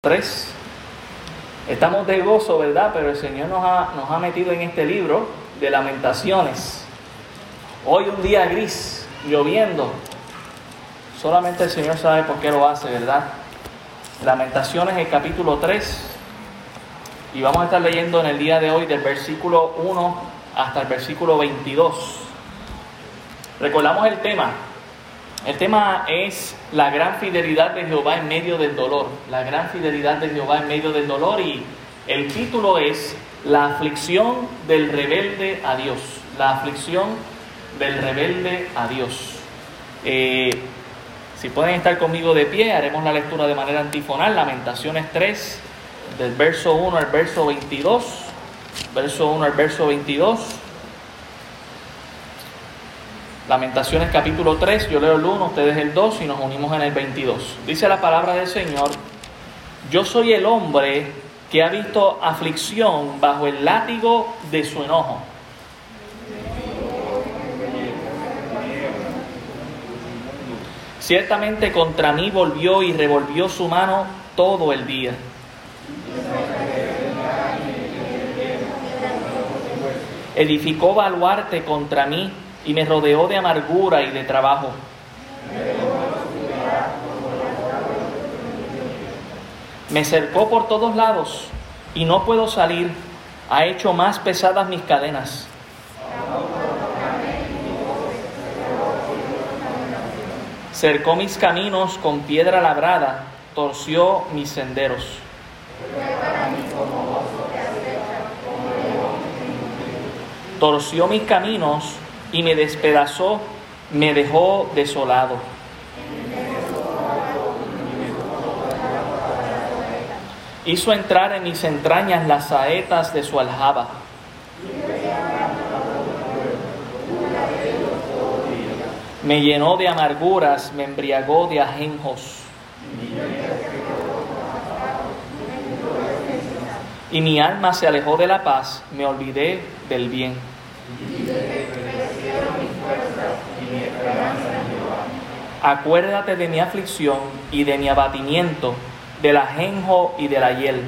3. Estamos de gozo, ¿verdad? Pero el Señor nos ha, nos ha metido en este libro de lamentaciones. Hoy un día gris, lloviendo. Solamente el Señor sabe por qué lo hace, ¿verdad? Lamentaciones, el capítulo 3. Y vamos a estar leyendo en el día de hoy del versículo 1 hasta el versículo 22. Recordamos el tema, el tema es la gran fidelidad de Jehová en medio del dolor, la gran fidelidad de Jehová en medio del dolor y el título es La aflicción del rebelde a Dios, la aflicción del rebelde a Dios. Eh, si pueden estar conmigo de pie, haremos la lectura de manera antifonal, Lamentaciones 3, del verso 1 al verso 22, verso 1 al verso 22. Lamentaciones capítulo 3, yo leo el 1, ustedes el 2 y nos unimos en el 22. Dice la palabra del Señor, yo soy el hombre que ha visto aflicción bajo el látigo de su enojo. Ciertamente contra mí volvió y revolvió su mano todo el día. Edificó baluarte contra mí y me rodeó de amargura y de trabajo. Me cercó por todos lados y no puedo salir. Ha hecho más pesadas mis cadenas. Cercó mis caminos con piedra labrada, torció mis senderos. Torció mis caminos y me despedazó, me dejó desolado. Hizo entrar en mis entrañas las saetas de su aljaba. Me llenó de amarguras, me embriagó de ajenjos. Y mi alma se alejó de la paz, me olvidé del bien. Acuérdate de mi aflicción y de mi abatimiento, del ajenjo y de la hiel.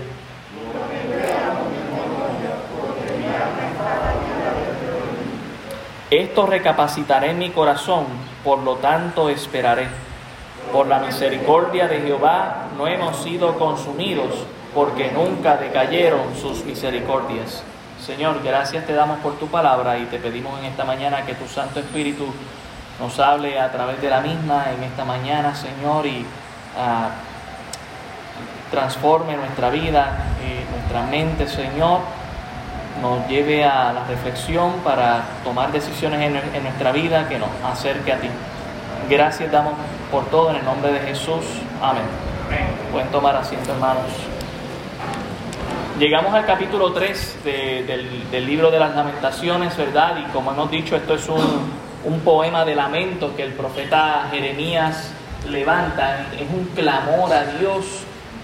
Esto recapacitaré en mi corazón, por lo tanto esperaré. Por la misericordia de Jehová no hemos sido consumidos, porque nunca decayeron sus misericordias. Señor, gracias te damos por tu palabra y te pedimos en esta mañana que tu Santo Espíritu nos hable a través de la misma en esta mañana, Señor, y uh, transforme nuestra vida, eh, nuestra mente, Señor, nos lleve a la reflexión para tomar decisiones en, nuestra vida que nos acerque a ti. Gracias damos por todo en el nombre de Jesús. Amén. Pueden tomar asiento, hermanos. Llegamos al capítulo 3 de, del libro de las lamentaciones, ¿verdad? Y como hemos dicho, esto es un, un poema de lamento que el profeta Jeremías levanta, es un clamor a Dios,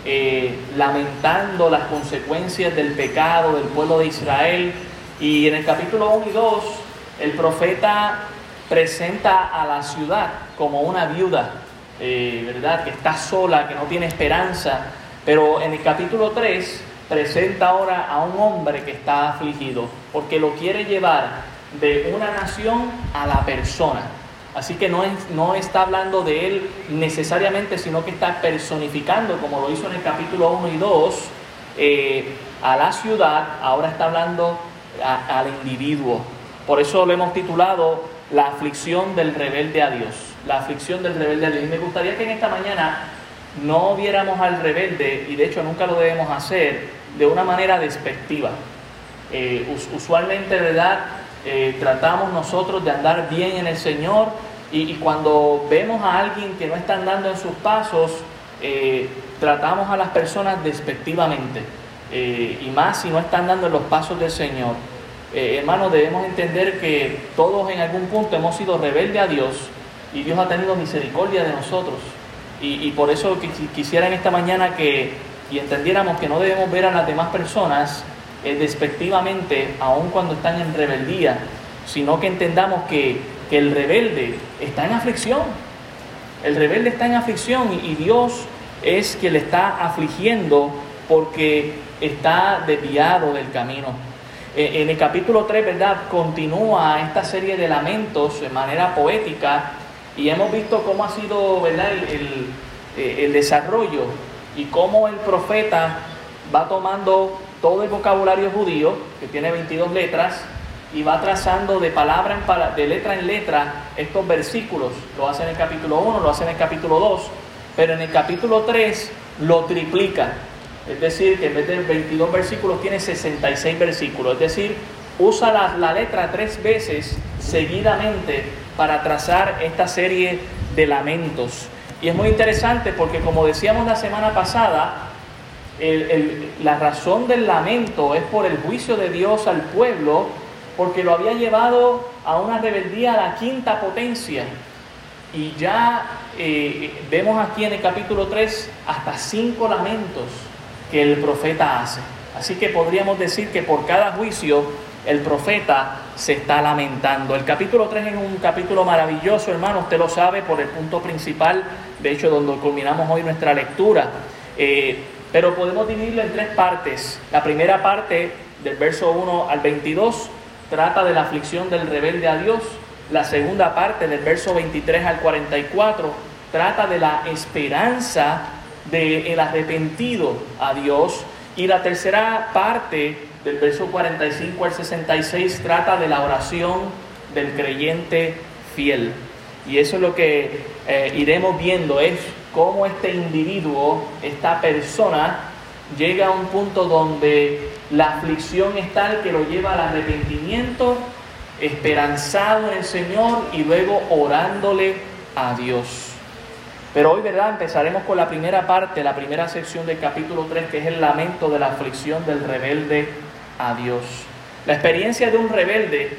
eh, lamentando las consecuencias del pecado del pueblo de Israel. Y en el capítulo 1 y 2, el profeta presenta a la ciudad como una viuda, eh, ¿verdad? Que está sola, que no tiene esperanza. Pero en el capítulo 3 presenta ahora a un hombre que está afligido, porque lo quiere llevar de una nación a la persona. Así que no, no está hablando de él necesariamente, sino que está personificando, como lo hizo en el capítulo 1 y 2, eh, a la ciudad, ahora está hablando al individuo. Por eso lo hemos titulado La aflicción del rebelde a Dios. La aflicción del rebelde a Dios. Y me gustaría que en esta mañana no viéramos al rebelde, y de hecho nunca lo debemos hacer, de una manera despectiva. Eh, usualmente, ¿verdad? Eh, tratamos nosotros de andar bien en el Señor y, cuando vemos a alguien que no está andando en sus pasos, eh, tratamos a las personas despectivamente eh, y más si no están andando en los pasos del Señor. hermanos, debemos entender que todos en algún punto hemos sido rebeldes a Dios y Dios ha tenido misericordia de nosotros. Y, y por eso quisiera en esta mañana que y entendiéramos que no debemos ver a las demás personas despectivamente, aun cuando están en rebeldía, sino que entendamos que, que, el rebelde está en aflicción. El rebelde está en aflicción y, Dios es que le está afligiendo porque está desviado del camino. Eh, en el capítulo 3, ¿verdad? Continúa esta serie de lamentos de manera poética y hemos visto cómo ha sido, ¿verdad? El, eh, el, desarrollo y cómo el profeta va tomando todo el vocabulario judío, que tiene 22 letras, y va trazando de palabra en de letra en letra estos versículos. Lo hace en el capítulo 1, lo hace en el capítulo 2, pero en el capítulo 3 lo triplica. Es decir, que en vez de 22 versículos tiene 66 versículos. Es decir, usa la, la letra tres veces seguidamente para trazar esta serie de lamentos. Y es muy interesante porque como decíamos la semana pasada, la razón del lamento es por el juicio de Dios al pueblo, porque lo había llevado a una rebeldía a la quinta potencia. Y ya eh, vemos aquí en el capítulo 3 hasta cinco lamentos que el profeta hace. Así que podríamos decir que por cada juicio el profeta se está lamentando. El capítulo 3 es un capítulo maravilloso, hermano, usted lo sabe por el punto principal, de hecho, donde culminamos hoy nuestra lectura. Eh, pero podemos dividirlo en tres partes. La primera parte, del verso 1 al 22, trata de la aflicción del rebelde a Dios. La segunda parte, del verso 23 al 44, trata de la esperanza del arrepentido a Dios. Y la tercera parte, del verso 45 al 66, trata de la oración del creyente fiel. Y eso es lo que eh, iremos viendo, es cómo este individuo, esta persona, llega a un punto donde la aflicción es tal que lo lleva al arrepentimiento, esperanzado en el Señor y luego orándole a Dios. Pero hoy, ¿verdad? Empezaremos con la primera parte, la primera sección del capítulo 3, que es el lamento de la aflicción del rebelde a Dios. La experiencia de un rebelde,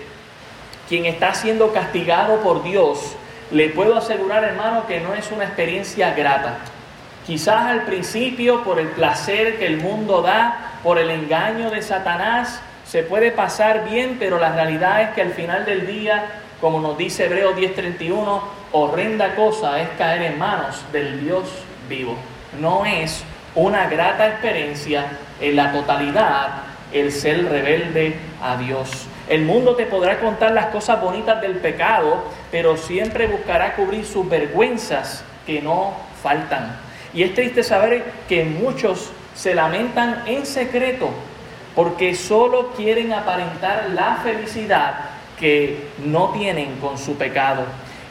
quien está siendo castigado por Dios, le puedo asegurar, hermano, que no es una experiencia grata. Quizás al principio, por el placer que el mundo da, por el engaño de Satanás, se puede pasar bien, pero la realidad es que al final del día, como nos dice Hebreo 10:31, horrenda cosa es caer en manos del Dios vivo. No es una grata experiencia en la totalidad el ser rebelde a Dios. El mundo te podrá contar las cosas bonitas del pecado, pero siempre buscará cubrir sus vergüenzas que no faltan. Y es triste saber que muchos se lamentan en secreto porque solo quieren aparentar la felicidad que no tienen con su pecado.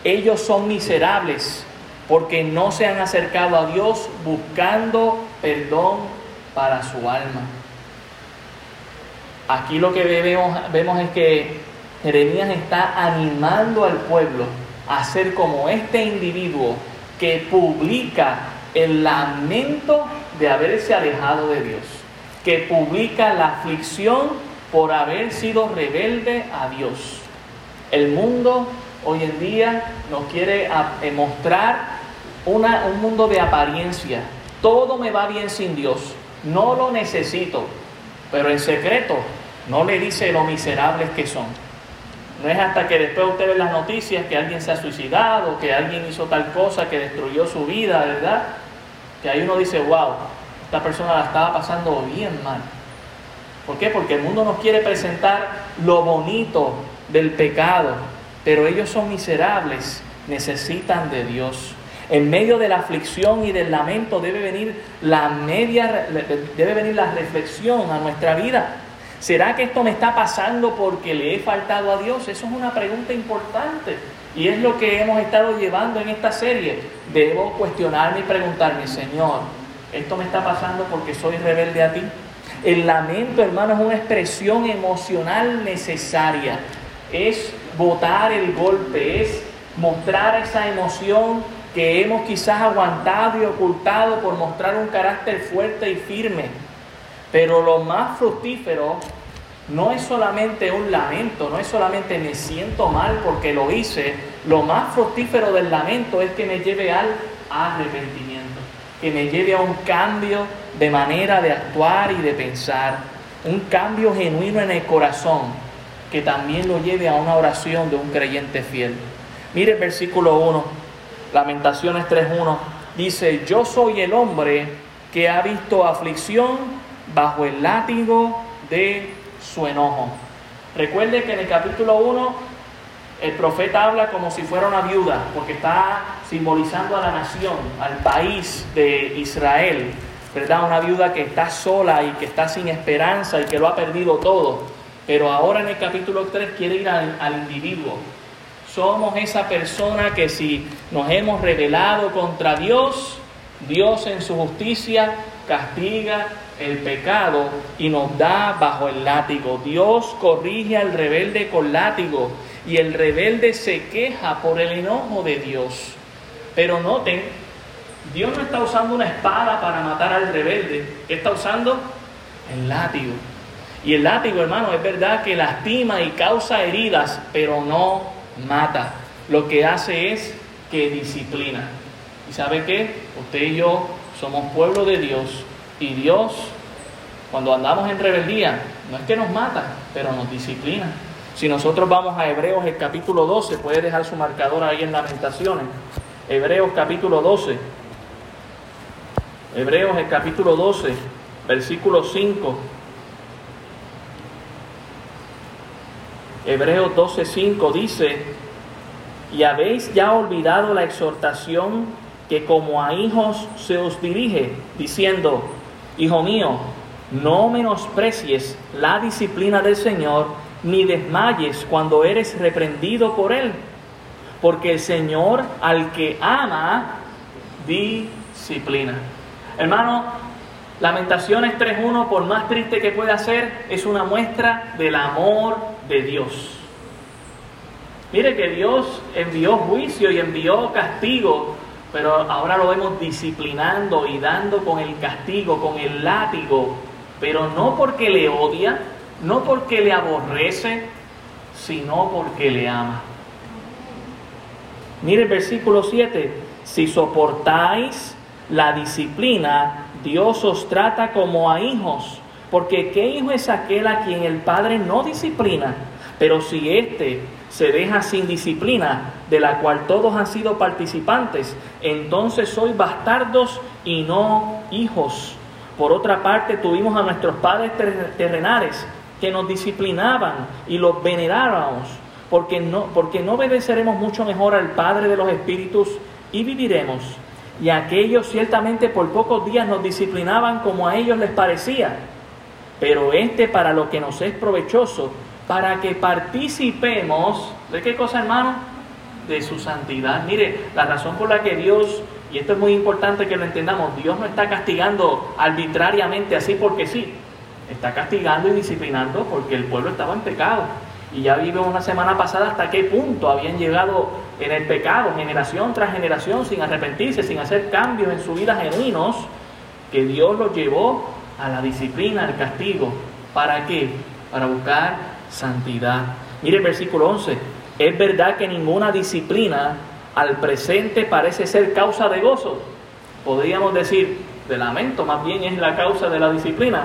Ellos son miserables porque no se han acercado a Dios buscando perdón para su alma. Aquí lo que vemos, es que Jeremías está animando al pueblo a ser como este individuo que publica el lamento de haberse alejado de Dios, que publica la aflicción por haber sido rebelde a Dios. El mundo hoy en día nos quiere eh, mostrar un mundo de apariencia. Todo me va bien sin Dios, no lo necesito, pero en secreto no le dice lo miserables que son. No es hasta que después usted ve las noticias que alguien se ha suicidado, que alguien hizo tal cosa que destruyó su vida, ¿verdad? Que ahí uno dice, wow, esta persona la estaba pasando bien mal. ¿Por qué? Porque el mundo nos quiere presentar lo bonito del pecado, pero ellos son miserables, necesitan de Dios. En medio de la aflicción y del lamento debe venir la media debe venir la reflexión a nuestra vida. ¿Será que esto me está pasando porque le he faltado a Dios? Eso es una pregunta importante y es lo que hemos estado llevando en esta serie. Debo cuestionarme y preguntarme, Señor, ¿esto me está pasando porque soy rebelde a ti? El lamento, hermano, es una expresión emocional necesaria. Es botar el golpe, es mostrar esa emoción que hemos quizás aguantado y ocultado por mostrar un carácter fuerte y firme. Pero lo más fructífero no es solamente un lamento, no es solamente me siento mal porque lo hice. Lo más fructífero del lamento es que me lleve al arrepentimiento, que me lleve a un cambio de manera de actuar y de pensar, un cambio genuino en el corazón, que también lo lleve a una oración de un creyente fiel. Mire el versículo 1, Lamentaciones 3.1, dice, yo soy el hombre que ha visto aflicción bajo el látigo de su enojo. Recuerde que en el capítulo 1 el profeta habla como si fuera una viuda, porque está simbolizando a la nación, al país de Israel, ¿verdad? Una viuda que está sola y que está sin esperanza y que lo ha perdido todo. Pero ahora en el capítulo 3 quiere ir al, al individuo. Somos esa persona que si nos hemos rebelado contra Dios, Dios en su justicia castiga el pecado y nos da bajo el látigo. Dios corrige al rebelde con látigo y el rebelde se queja por el enojo de Dios. Pero noten, Dios no está usando una espada para matar al rebelde, está usando el látigo. Y el látigo, hermano, es verdad que lastima y causa heridas, pero no mata. Lo que hace es que disciplina. ¿Y sabe qué? Usted y yo somos pueblo de Dios y Dios, cuando andamos en rebeldía, no es que nos mata, pero nos disciplina. Si nosotros vamos a Hebreos el capítulo 12, puede dejar su marcador ahí en Lamentaciones. Hebreos capítulo 12. Hebreos el capítulo 12, versículo 5. Hebreos 12, 5 dice, y habéis ya olvidado la exhortación que como a hijos se os dirige, diciendo, Hijo mío, no menosprecies la disciplina del Señor, ni desmayes cuando eres reprendido por Él, porque el Señor al que ama, disciplina. Hermano, Lamentaciones 3.1, por más triste que pueda ser, es una muestra del amor de Dios. Mire que Dios envió juicio y envió castigo pero ahora lo vemos disciplinando y dando con el castigo, con el látigo, pero no porque le odia, no porque le aborrece, sino porque le ama. Mire el versículo 7, si soportáis la disciplina, Dios os trata como a hijos, porque ¿qué hijo es aquel a quien el Padre no disciplina? Pero si éste se deja sin disciplina, de la cual todos han sido participantes, entonces sois bastardos y no hijos. Por otra parte, tuvimos a nuestros padres terrenales que nos disciplinaban y los venerábamos, porque no, porque no obedeceremos mucho mejor al Padre de los Espíritus y viviremos. Y aquellos ciertamente por pocos días nos disciplinaban como a ellos les parecía, pero este para lo que nos es provechoso, para que participemos de qué cosa, hermano? De su santidad. Mire, la razón por la que Dios, y esto es muy importante que lo entendamos, Dios no está castigando arbitrariamente así porque sí, está castigando y disciplinando porque el pueblo estaba en pecado. Y ya vimos una semana pasada hasta qué punto habían llegado en el pecado, generación tras generación, sin arrepentirse, sin hacer cambios en su vida genuinos, que Dios los llevó a la disciplina, al castigo. ¿Para qué? Para buscar santidad. Mire el versículo 11. Es verdad que ninguna disciplina al presente parece ser causa de gozo. Podríamos decir, de lamento más bien es la causa de la disciplina,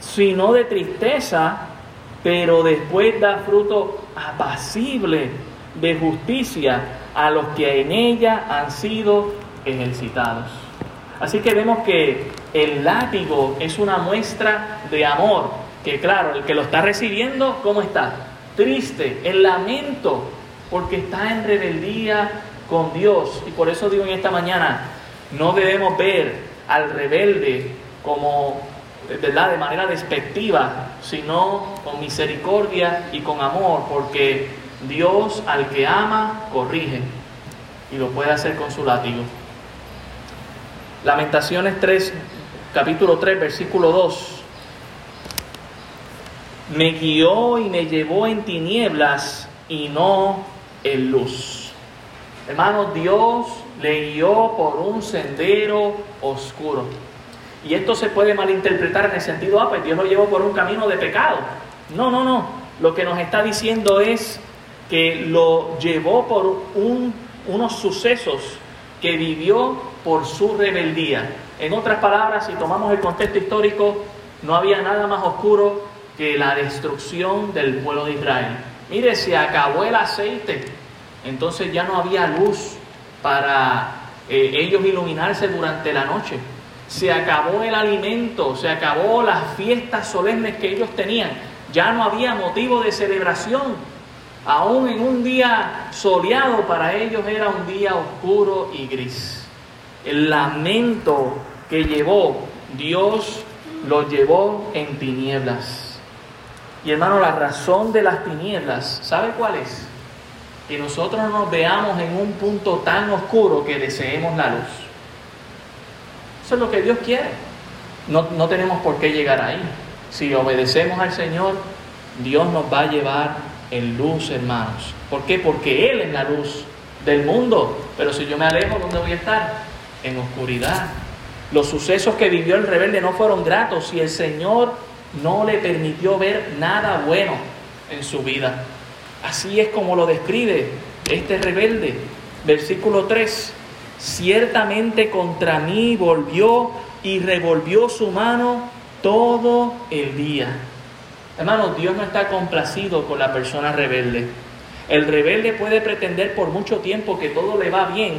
sino de tristeza, pero después da fruto apacible de justicia a los que en ella han sido ejercitados. Así que vemos que el látigo es una muestra de amor, que claro, el que lo está recibiendo, ¿cómo está? Triste, el lamento, porque está en rebeldía con Dios. Y por eso digo en esta mañana, no debemos ver al rebelde como, ¿verdad?, de manera despectiva, sino con misericordia y con amor, porque Dios al que ama, corrige. Y lo puede hacer con su látigo. Lamentaciones 3, capítulo 3, versículo 2 me guió y me llevó en tinieblas y no en luz. Hermanos, Dios le guió por un sendero oscuro. Y esto se puede malinterpretar en el sentido, ah, pues Dios lo llevó por un camino de pecado. No, no, no. Lo que nos está diciendo es que lo llevó por un, unos sucesos que vivió por su rebeldía. En otras palabras, si tomamos el contexto histórico, no había nada más oscuro que la destrucción del pueblo de Israel. Mire, se acabó el aceite, entonces ya no había luz para eh, ellos iluminarse durante la noche. Se acabó el alimento, se acabó las fiestas solemnes que ellos tenían. Ya no había motivo de celebración. Aún en un día soleado para ellos era un día oscuro y gris. El lamento que llevó Dios lo llevó en tinieblas. Y hermano, la razón de las tinieblas, ¿sabe cuál es? Que nosotros nos veamos en un punto tan oscuro que deseemos la luz. Eso es lo que Dios quiere. No, no tenemos por qué llegar ahí. Si obedecemos al Señor, Dios nos va a llevar en luz, hermanos. ¿Por qué? Porque Él es la luz del mundo. Pero si yo me alejo, ¿dónde voy a estar? En oscuridad. Los sucesos que vivió el rebelde no fueron gratos y el Señor no le permitió ver nada bueno en su vida. Así es como lo describe este rebelde. Versículo 3. Ciertamente contra mí volvió y revolvió su mano todo el día. Hermanos, Dios no está complacido con la persona rebelde. El rebelde puede pretender por mucho tiempo que todo le va bien,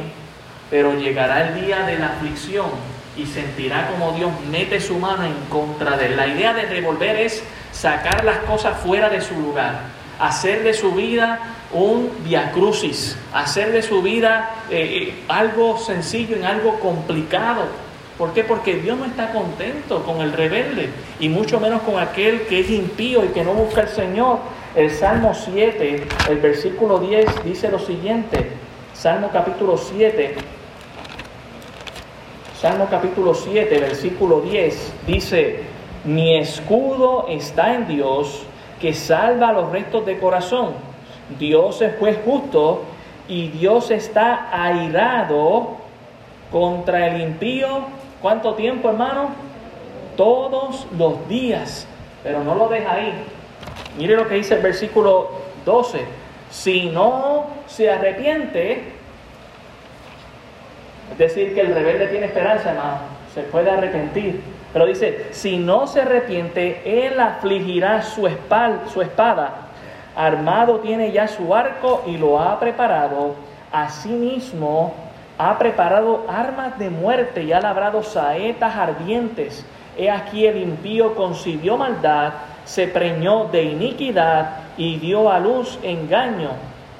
pero llegará el día de la aflicción y sentirá como Dios mete su mano en contra de él. La idea de revolver es sacar las cosas fuera de su lugar, hacer de su vida un viacrucis, hacer de su vida eh, eh, algo sencillo en algo complicado. ¿Por qué? Porque Dios no está contento con el rebelde y mucho menos con aquel que es impío y que no busca al Señor. El Salmo 7, el versículo 10 dice lo siguiente, Salmo capítulo 7, Salmo capítulo 7, versículo 10, dice, mi escudo está en Dios, que salva los restos de corazón. Dios es juez justo y Dios está airado contra el impío. ¿Cuánto tiempo, hermano? Todos los días. Pero no lo deja ahí. Mire lo que dice el versículo 12. Si no se arrepiente, es decir, que el rebelde tiene esperanza, hermano. Se puede arrepentir. Pero dice, si no se arrepiente, él afligirá su, su espada. Armado tiene ya su arco y lo ha preparado. Asimismo, ha preparado armas de muerte y ha labrado saetas ardientes. He aquí el impío concibió maldad, se preñó de iniquidad y dio a luz engaño.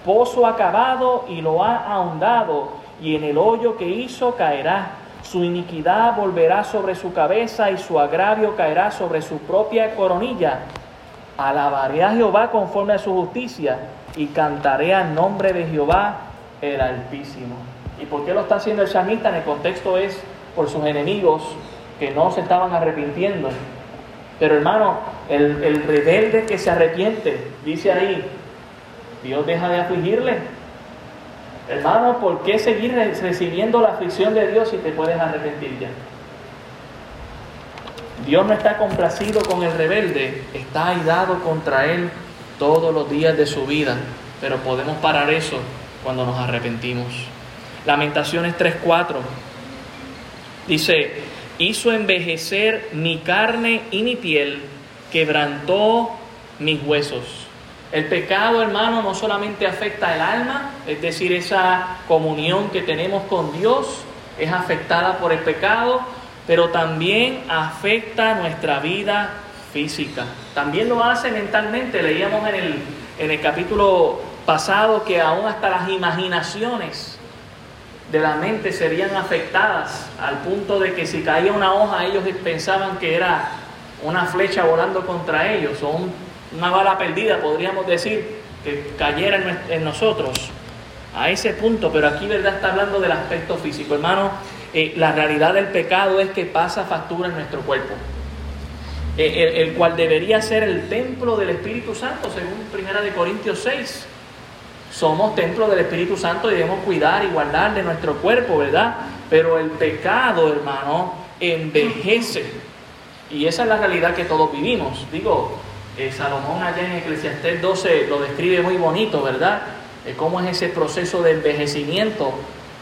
Pozo acabado y lo ha ahondado y en el hoyo que hizo caerá. Su iniquidad volverá sobre su cabeza y su agravio caerá sobre su propia coronilla. Alabaré a Jehová conforme a su justicia y cantaré al nombre de Jehová el Altísimo. ¿Y por qué lo está haciendo el samita? En el contexto es por sus enemigos que no se estaban arrepintiendo. Pero hermano, el, el rebelde que se arrepiente, dice ahí, Dios deja de afligirle, Hermano, ¿por qué seguir recibiendo la aflicción de Dios si te puedes arrepentir ya? Dios no está complacido con el rebelde, está airado contra él todos los días de su vida, pero podemos parar eso cuando nos arrepentimos. Lamentaciones 3:4 dice, hizo envejecer mi carne y mi piel, quebrantó mis huesos. El pecado, hermano, no solamente afecta el alma, es decir, esa comunión que tenemos con Dios es afectada por el pecado, pero también afecta nuestra vida física. También lo hace mentalmente. Leíamos en el, en el capítulo pasado que aún hasta las imaginaciones de la mente serían afectadas al punto de que si caía una hoja ellos pensaban que era una flecha volando contra ellos una bala perdida, podríamos decir, que cayera en, nosotros a ese punto, pero aquí verdad está hablando del aspecto físico. Hermano, eh, la realidad del pecado es que pasa factura en nuestro cuerpo, eh, el, cual debería ser el templo del Espíritu Santo, según Primera de Corintios 6. Somos templo del Espíritu Santo y debemos cuidar y guardar de nuestro cuerpo, ¿verdad? Pero el pecado, hermano, envejece. Y esa es la realidad que todos vivimos. Digo, eh, Salomón allá en Eclesiastés 12 lo describe muy bonito, ¿verdad? cómo es ese proceso de envejecimiento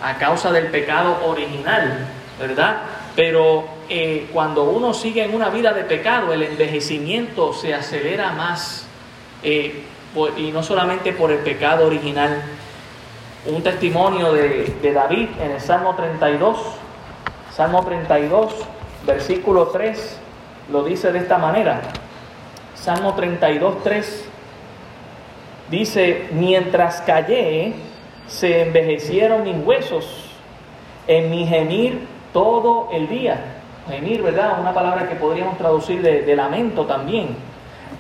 a causa del pecado original, ¿verdad? Pero eh, cuando uno sigue en una vida de pecado, el envejecimiento se acelera más, eh, y no solamente por el pecado original. un testimonio de, de David en el Salmo 32. Salmo 32, versículo 3, lo dice de esta manera. Salmo 32, 3 dice, mientras callé, se envejecieron mis huesos en mi gemir todo el día. Gemir, ¿verdad? Una palabra que podríamos traducir de, lamento también.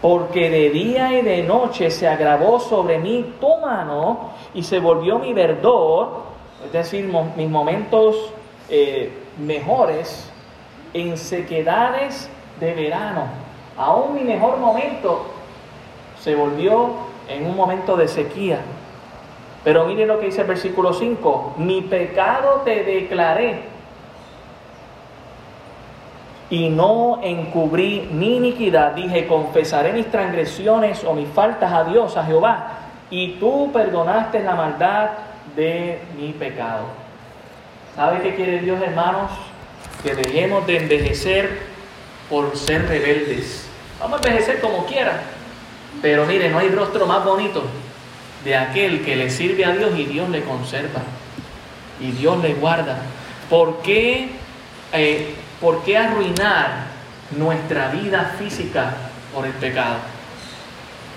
Porque de día y de noche se agravó sobre mí tu mano y se volvió mi verdor, es decir, mis momentos eh, mejores en sequedades de verano. Aún mi mejor momento se volvió en un momento de sequía. Pero mire lo que dice el versículo 5, mi pecado te declaré y no encubrí mi iniquidad. Dije, confesaré mis transgresiones o mis faltas a Dios, a Jehová, y tú perdonaste la maldad de mi pecado. ¿Sabe qué quiere Dios, hermanos? Que dejemos de envejecer por ser rebeldes. Vamos a envejecer como quiera, pero mire, no hay rostro más bonito de aquel que le sirve a Dios y Dios le conserva y Dios le guarda. ¿Por qué, eh, ¿por qué arruinar nuestra vida física por el pecado?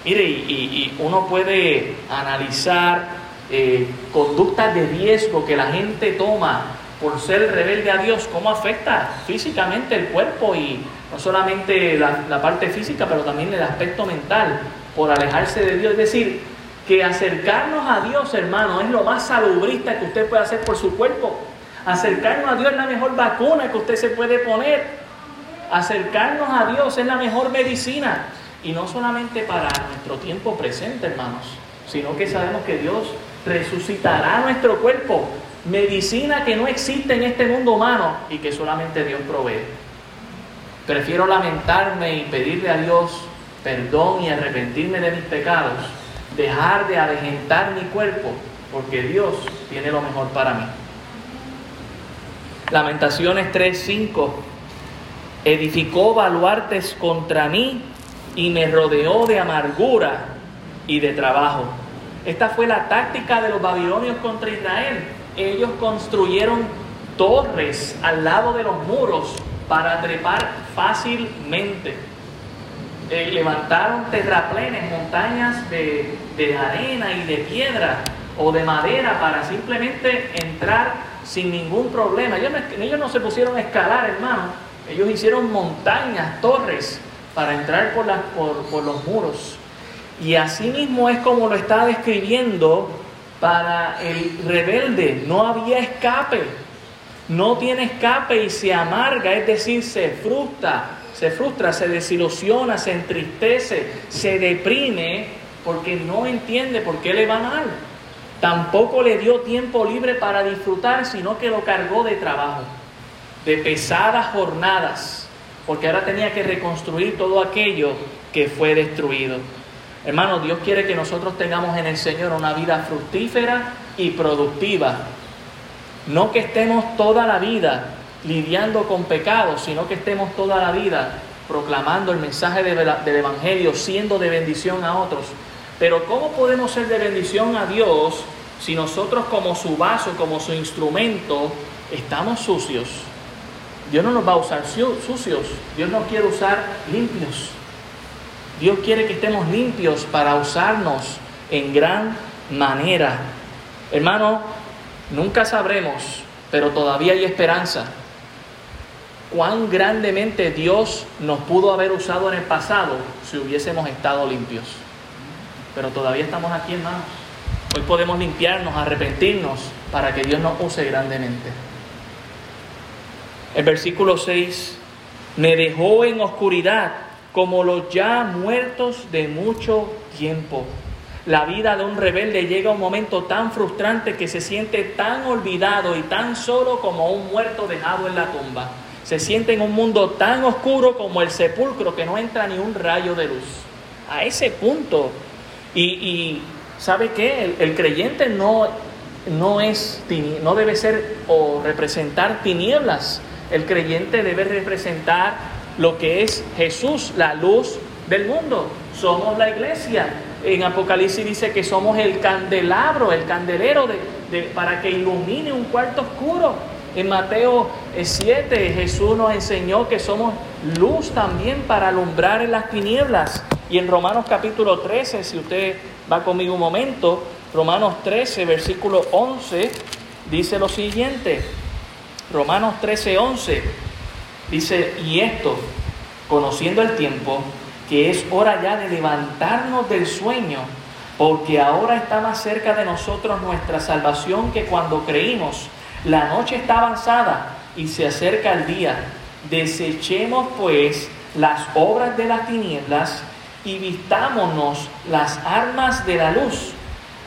Mire, y, uno puede analizar eh, conductas de riesgo que la gente toma por ser rebelde a Dios, cómo afecta físicamente el cuerpo y no solamente la, la parte física, pero también el aspecto mental por alejarse de Dios. Es decir, que acercarnos a Dios, hermano, es lo más salubrista que usted puede hacer por su cuerpo. Acercarnos a Dios es la mejor vacuna que usted se puede poner. Acercarnos a Dios es la mejor medicina. Y no solamente para nuestro tiempo presente, hermanos, sino que sabemos que Dios resucitará nuestro cuerpo. Medicina que no existe en este mundo humano y que solamente Dios provee. Prefiero lamentarme y pedirle a Dios perdón y arrepentirme de mis pecados dejar de avejentar mi cuerpo, porque Dios tiene lo mejor para mí. Lamentaciones 3:5 edificó baluartes contra mí y me rodeó de amargura y de trabajo. Esta fue la táctica de los babilonios contra Israel. Ellos construyeron torres al lado de los muros para trepar fácilmente. Eh, levantaron terraplenes, montañas de, arena y de piedra o de madera para simplemente entrar sin ningún problema. Ellos no, se pusieron a escalar, hermano. Ellos hicieron montañas, torres para entrar por, por los muros. Y así mismo es como lo está describiendo para el rebelde. No había escape. No tiene escape y se amarga, es decir, se frustra, se frustra, se desilusiona, se entristece, se deprime porque no entiende por qué le va mal. Tampoco le dio tiempo libre para disfrutar, sino que lo cargó de trabajo, de pesadas jornadas, porque ahora tenía que reconstruir todo aquello que fue destruido. Hermano, Dios quiere que nosotros tengamos en el Señor una vida fructífera y productiva. No que estemos toda la vida lidiando con pecados, sino que estemos toda la vida proclamando el mensaje del Evangelio, siendo de bendición a otros. Pero ¿cómo podemos ser de bendición a Dios si nosotros como su vaso, como su instrumento, estamos sucios? Dios no nos va a usar sucios, Dios nos quiere usar limpios. Dios quiere que estemos limpios para usarnos en gran manera. Hermano, nunca sabremos, pero todavía hay esperanza cuán grandemente Dios nos pudo haber usado en el pasado si hubiésemos estado limpios. Pero todavía estamos aquí, hermanos. Hoy podemos limpiarnos, arrepentirnos para que Dios nos use grandemente. El versículo 6, me dejó en oscuridad como los ya muertos de mucho tiempo. La vida de un rebelde llega a un momento tan frustrante que se siente tan olvidado y tan solo como un muerto dejado en la tumba se siente en un mundo tan oscuro como el sepulcro que no entra ni un rayo de luz. A ese punto. Y, ¿sabe qué? El, creyente no, no, es, no debe ser o representar tinieblas. El creyente debe representar lo que es Jesús, la luz del mundo. Somos la iglesia. en Apocalipsis dice que somos el candelabro, el candelero de, para que ilumine un cuarto oscuro. En Mateo 7 eh, Jesús nos enseñó que somos luz también para alumbrar en las tinieblas. Y en Romanos capítulo 13, si usted va conmigo un momento, Romanos 13, versículo 11, dice lo siguiente. Romanos 13, 11 dice, y esto, conociendo el tiempo, que es hora ya de levantarnos del sueño, porque ahora está más cerca de nosotros nuestra salvación que cuando creímos. La noche está avanzada y se acerca el día. Desechemos pues las obras de las tinieblas y vistámonos las armas de la luz.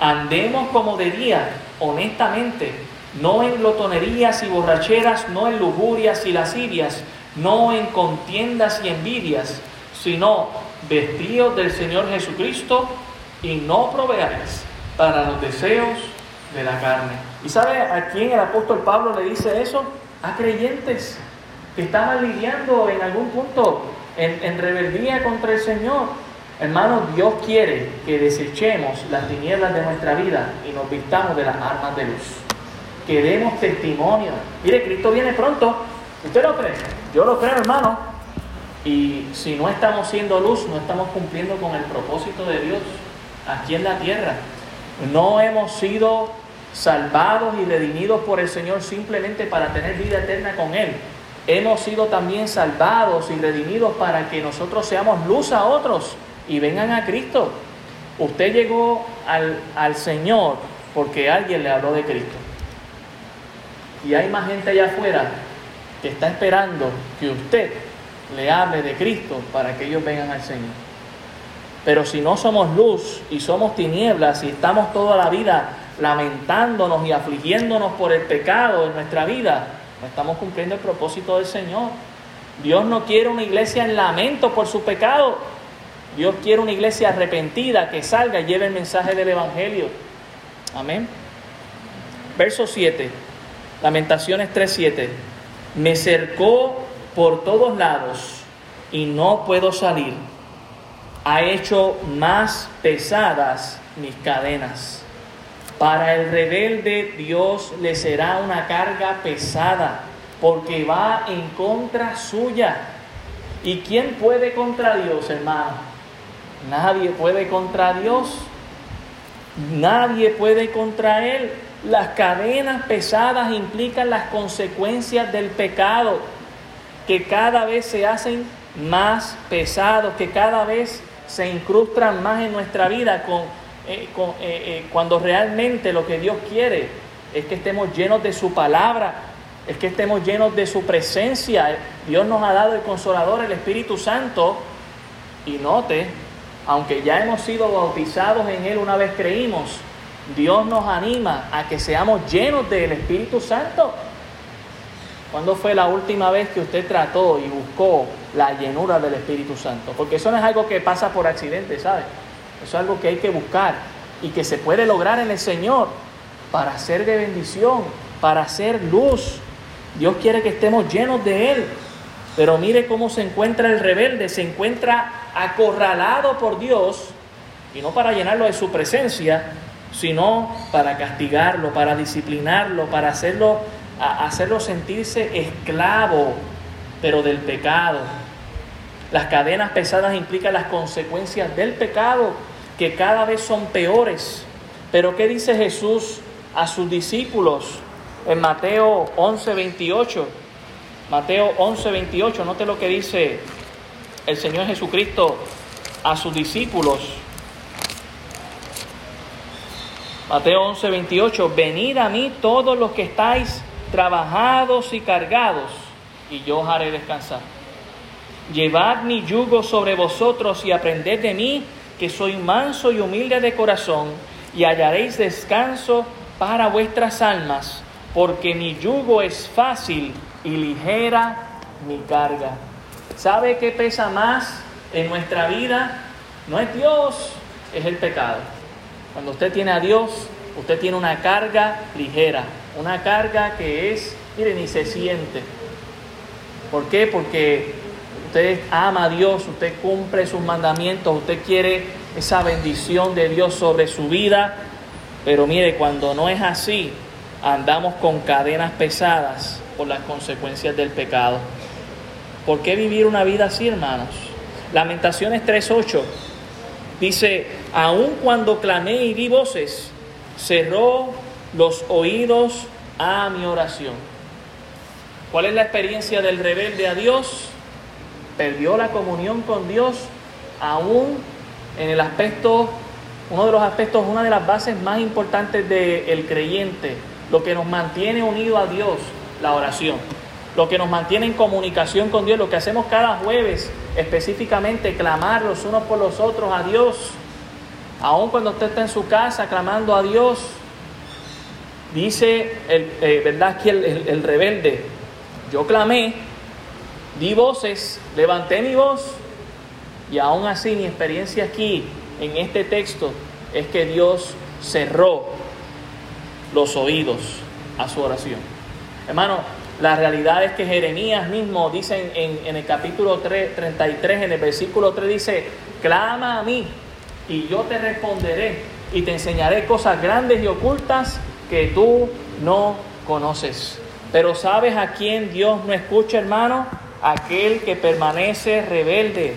Andemos como de día, honestamente, no en glotonerías y borracheras, no en lujurias y lascivias, no en contiendas y envidias, sino vestidos del Señor Jesucristo y no proveáis para los deseos de la carne. ¿Y sabe a quién el apóstol Pablo le dice eso? A creyentes que estaban lidiando en algún punto en, rebeldía contra el Señor. Hermanos, Dios quiere que desechemos las tinieblas de nuestra vida y nos vistamos de las armas de luz. Que demos testimonio. Mire, Cristo viene pronto. ¿Usted lo cree? Yo lo creo, hermano. Y si no estamos siendo luz, no estamos cumpliendo con el propósito de Dios aquí en la tierra. No hemos sido salvados y redimidos por el Señor simplemente para tener vida eterna con Él hemos sido también salvados y redimidos para que nosotros seamos luz a otros y vengan a Cristo. Usted llegó al, Señor porque alguien le habló de Cristo. Y hay más gente allá afuera que está esperando que usted le hable de Cristo para que ellos vengan al Señor. Pero si no somos luz y somos tinieblas y estamos toda la vida lamentándonos y afligiéndonos por el pecado en nuestra vida, estamos cumpliendo el propósito del Señor. Dios no quiere una iglesia en lamento por su pecado. Dios quiere una iglesia arrepentida que salga y lleve el mensaje del Evangelio. Amén. Verso 7. Lamentaciones 3:7. Me cercó por todos lados y no puedo salir. Ha hecho más pesadas mis cadenas. Para el rebelde Dios le será una carga pesada porque va en contra suya. ¿Y quién puede contra Dios, hermano? Nadie puede contra Dios. Nadie puede contra Él. Las cadenas pesadas implican las consecuencias del pecado, que cada vez se hacen más pesados, que cada vez se incrustan más en nuestra vida eh, eh, eh, cuando realmente lo que Dios quiere es que estemos llenos de su palabra, es que estemos llenos de su presencia. Dios nos ha dado el consolador, el Espíritu Santo. Y note, aunque ya hemos sido bautizados en Él una vez creímos, Dios nos anima a que seamos llenos del Espíritu Santo. ¿Cuándo fue la última vez que usted trató y buscó la llenura del Espíritu Santo? Porque eso no es algo que pasa por accidente, ¿sabe? Eso es algo que hay que buscar y que se puede lograr en el Señor para ser de bendición, para ser luz. Dios quiere que estemos llenos de Él. Pero mire cómo se encuentra el rebelde, se encuentra acorralado por Dios, y no para llenarlo de su presencia, sino para castigarlo, para disciplinarlo, para hacerlo, hacerlo sentirse esclavo, pero del pecado. Las cadenas pesadas implican las consecuencias del pecado que cada vez son peores. Pero ¿qué dice Jesús a sus discípulos en Mateo 11, 28? Mateo 11, 28, note lo que dice el Señor Jesucristo a sus discípulos. Mateo 11, 28, venid a mí todos los que estáis trabajados y cargados, y yo os haré descansar. Llevad mi yugo sobre vosotros y aprended de mí, que soy manso y humilde de corazón, y hallaréis descanso para vuestras almas, porque mi yugo es fácil y ligera mi carga. ¿Sabe qué pesa más en nuestra vida? No es Dios, es el pecado. Cuando usted tiene a Dios, usted tiene una carga ligera, una carga que es, mire, ni se siente. ¿Por qué? Porque usted ama a Dios, usted cumple sus mandamientos, usted quiere esa bendición de Dios sobre su vida, pero mire, cuando no es así, andamos con cadenas pesadas por las consecuencias del pecado. ¿Por qué vivir una vida así, hermanos? Lamentaciones 3.8 dice, aun cuando clamé y di voces, cerró los oídos a mi oración. ¿Cuál es la experiencia del rebelde a Dios? Perdió la comunión con Dios aún en el aspecto, uno de los aspectos, una de las bases más importantes del creyente, lo que nos mantiene unido a Dios, la oración. Lo que nos mantiene en comunicación con Dios, lo que hacemos cada jueves específicamente, clamar los unos por los otros a Dios. Aun cuando usted está en su casa clamando a Dios, dice, el, eh, ¿verdad? Aquí el rebelde, yo clamé, di voces, levanté mi voz y aún así mi experiencia aquí en este texto es que Dios cerró los oídos a su oración. Hermano, la realidad es que Jeremías mismo dice en, el capítulo 3, 33, en el versículo 3 dice, clama a mí y yo te responderé y te enseñaré cosas grandes y ocultas que tú no conoces. Pero ¿sabes a quién Dios no escucha, hermano? Aquel que permanece rebelde.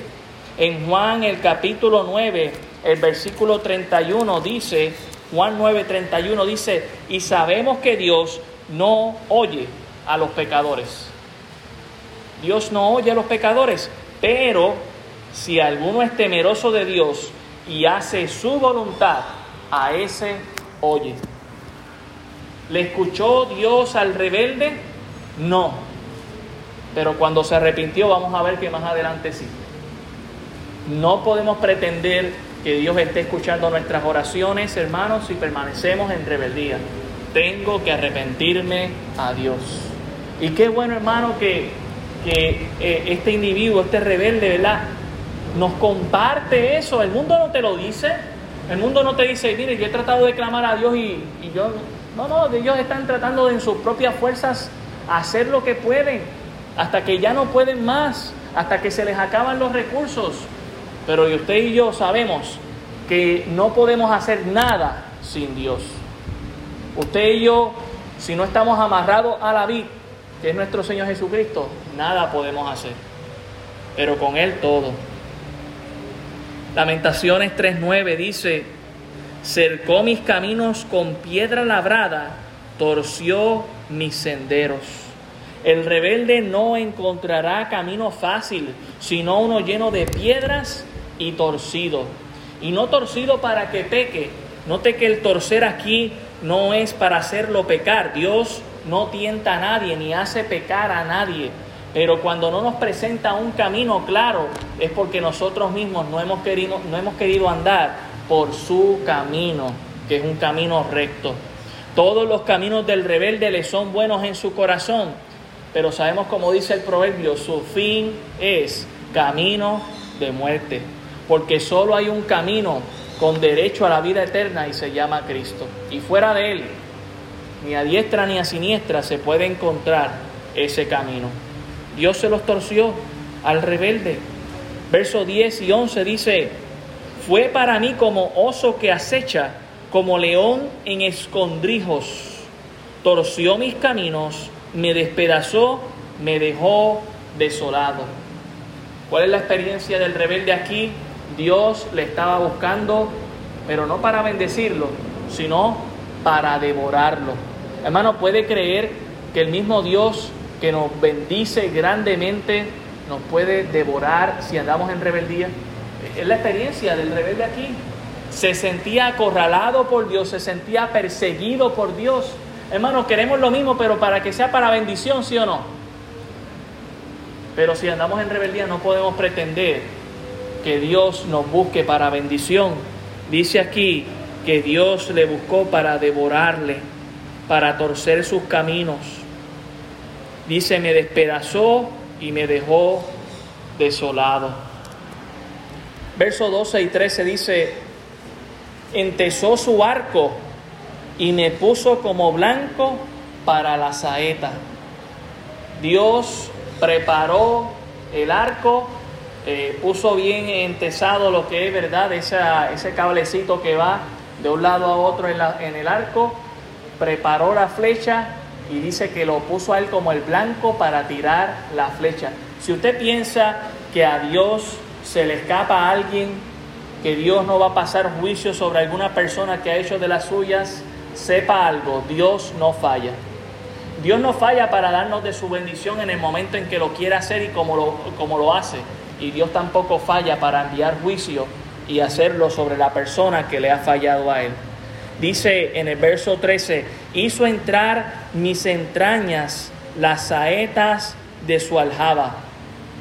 En Juan el capítulo 9, el versículo 31 dice, Juan 9, 31 dice, y sabemos que Dios no oye a los pecadores. Dios no oye a los pecadores, pero si alguno es temeroso de Dios y hace su voluntad, a ese oye. ¿Le escuchó Dios al rebelde? No. Pero cuando se arrepintió, vamos a ver que más adelante sí. No podemos pretender que Dios esté escuchando nuestras oraciones, hermanos, si permanecemos en rebeldía. Tengo que arrepentirme a Dios. Y qué bueno, hermano, que, que eh, este individuo, este rebelde, ¿verdad? Nos comparte eso. El mundo no te lo dice. El mundo no te dice, mire, yo he tratado de clamar a Dios y, yo... No, no, ellos están tratando de en sus propias fuerzas hacer lo que pueden, hasta que ya no pueden más, hasta que se les acaban los recursos. Pero usted y yo sabemos que no podemos hacer nada sin Dios. Usted y yo, si no estamos amarrados a la vid, que es nuestro Señor Jesucristo, nada podemos hacer. Pero con Él todo. Lamentaciones 3.9 dice, cercó mis caminos con piedra labrada, torció mis senderos. El rebelde no encontrará camino fácil, sino uno lleno de piedras y torcido. Y no torcido para que peque. Note que el torcer aquí no es para hacerlo pecar. Dios no tienta a nadie ni hace pecar a nadie. Pero cuando no nos presenta un camino claro es porque nosotros mismos no hemos querido, no hemos querido andar por su camino, que es un camino recto. Todos los caminos del rebelde le son buenos en su corazón, pero sabemos como dice el proverbio, su fin es camino de muerte porque solo hay un camino con derecho a la vida eterna y se llama Cristo. Y fuera de él, ni a diestra ni a siniestra se puede encontrar ese camino. Dios se los torció al rebelde. Verso 10 y 11 dice, fue para mí como oso que acecha, como león en escondrijos. Torció mis caminos, me despedazó, me dejó desolado. ¿Cuál es la experiencia del rebelde aquí? Dios le estaba buscando, pero no para bendecirlo, sino para devorarlo. Hermano, ¿puede creer que el mismo Dios que nos bendice grandemente nos puede devorar si andamos en rebeldía? Es la experiencia del rebelde aquí. Se sentía acorralado por Dios, se sentía perseguido por Dios. Hermano, queremos lo mismo, pero para que sea para bendición, ¿sí o no? Pero si andamos en rebeldía no podemos pretender que Dios nos busque para bendición. Dice aquí que Dios le buscó para devorarle, para torcer sus caminos. Dice, me despedazó y me dejó desolado. Verso 12 y 13 dice, entesó su arco y me puso como blanco para la saeta. Dios preparó el arco, eh, puso bien entesado lo que es verdad, ese cablecito que va de un lado a otro en, en el arco, preparó la flecha y dice que lo puso a él como el blanco para tirar la flecha. Si usted piensa que a Dios se le escapa a alguien, que Dios no va a pasar juicio sobre alguna persona que ha hecho de las suyas, sepa algo, Dios no falla. Dios no falla para darnos de su bendición en el momento en que lo quiere hacer y como lo, como lo hace. Y Dios tampoco falla para enviar juicio y hacerlo sobre la persona que le ha fallado a él. Dice en el verso 13, hizo entrar mis entrañas las saetas de su aljaba.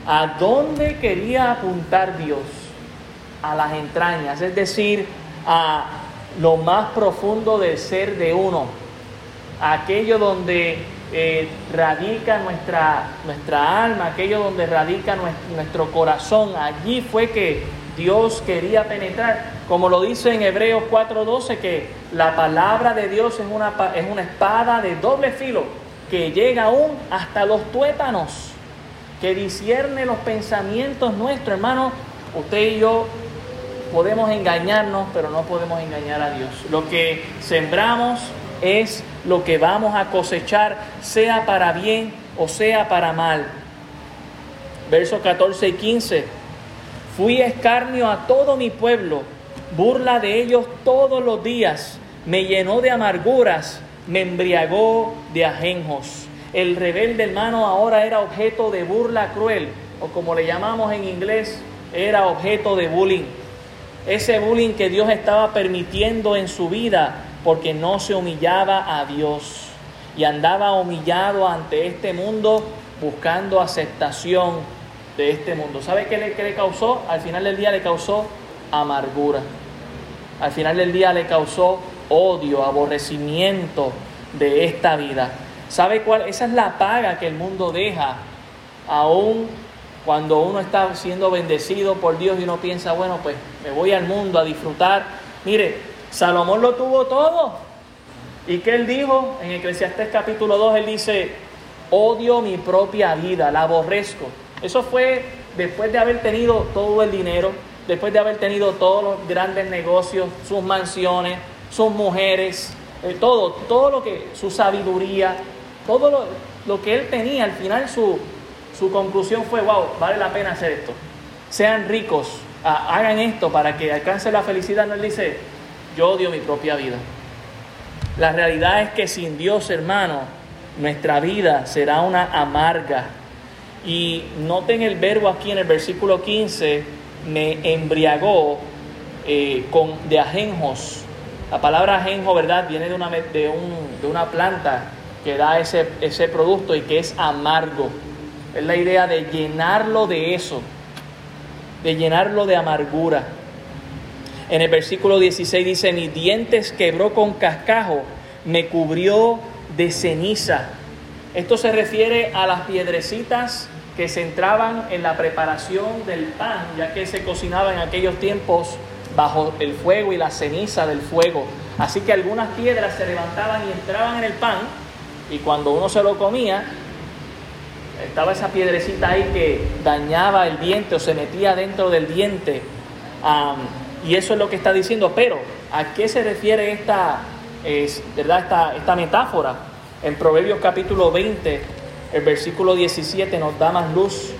¿A dónde quería apuntar Dios? A las entrañas, es decir, a lo más profundo del ser de uno, aquello donde eh, radica nuestra, nuestra alma, aquello donde radica nuestro corazón. Allí fue que Dios quería penetrar, como lo dice en Hebreos 4:12, que la palabra de Dios es una, es una espada de doble filo que llega aún hasta los tuétanos, que discierne los pensamientos nuestros, hermano. Usted y yo podemos engañarnos, pero no podemos engañar a Dios. Lo que sembramos es lo que vamos a cosechar, sea para bien o sea para mal. Versos 14 y 15 Fui escarnio a todo mi pueblo, burla de ellos todos los días, me llenó de amarguras, me embriagó de ajenjos. El rebelde hermano ahora era objeto de burla cruel, o como le llamamos en inglés, era objeto de bullying. Ese bullying que Dios estaba permitiendo en su vida porque no se humillaba a Dios y andaba humillado ante este mundo buscando aceptación de este mundo. ¿Sabe qué le, qué le causó? Al final del día le causó amargura. Al final del día le causó odio, aborrecimiento de esta vida. ¿Sabe cuál? Esa es la paga que el mundo deja, aún cuando uno está siendo bendecido por Dios y uno piensa, bueno, pues me voy al mundo a disfrutar. Mire, Salomón lo tuvo todo. ¿Y qué él dijo? En Eclesiastés capítulo 2, él dice, odio mi propia vida, la aborrezco. Eso fue después de haber tenido todo el dinero, después de haber tenido todos los grandes negocios, sus mansiones, sus mujeres, eh, todo, todo lo que, su sabiduría, todo lo, que él tenía, al final su, su, conclusión fue, wow, vale la pena hacer esto. Sean ricos, hagan esto para que alcance la felicidad. No él dice, yo odio mi propia vida. La realidad es que sin Dios, hermano, nuestra vida será una amarga y noten el verbo aquí en el versículo 15, me embriagó eh, con, de ajenjos. La palabra ajenjo, ¿verdad? Viene de una, de, un, de una planta que da ese, ese producto y que es amargo. Es la idea de llenarlo de eso, de llenarlo de amargura. En el versículo 16 dice, mis dientes quebró con cascajo, me cubrió de ceniza. Esto se refiere a las piedrecitas que se entraban en la preparación del pan, ya que se cocinaba en aquellos tiempos bajo el fuego y la ceniza del fuego. Así que algunas piedras se levantaban y entraban en el pan, y cuando uno se lo comía, estaba esa piedrecita ahí que dañaba el diente o se metía dentro del diente. y eso es lo que está diciendo. Pero, ¿a qué se refiere esta, es, ¿verdad? esta, esta metáfora? En Proverbios capítulo 20, el versículo 17 nos da más luz.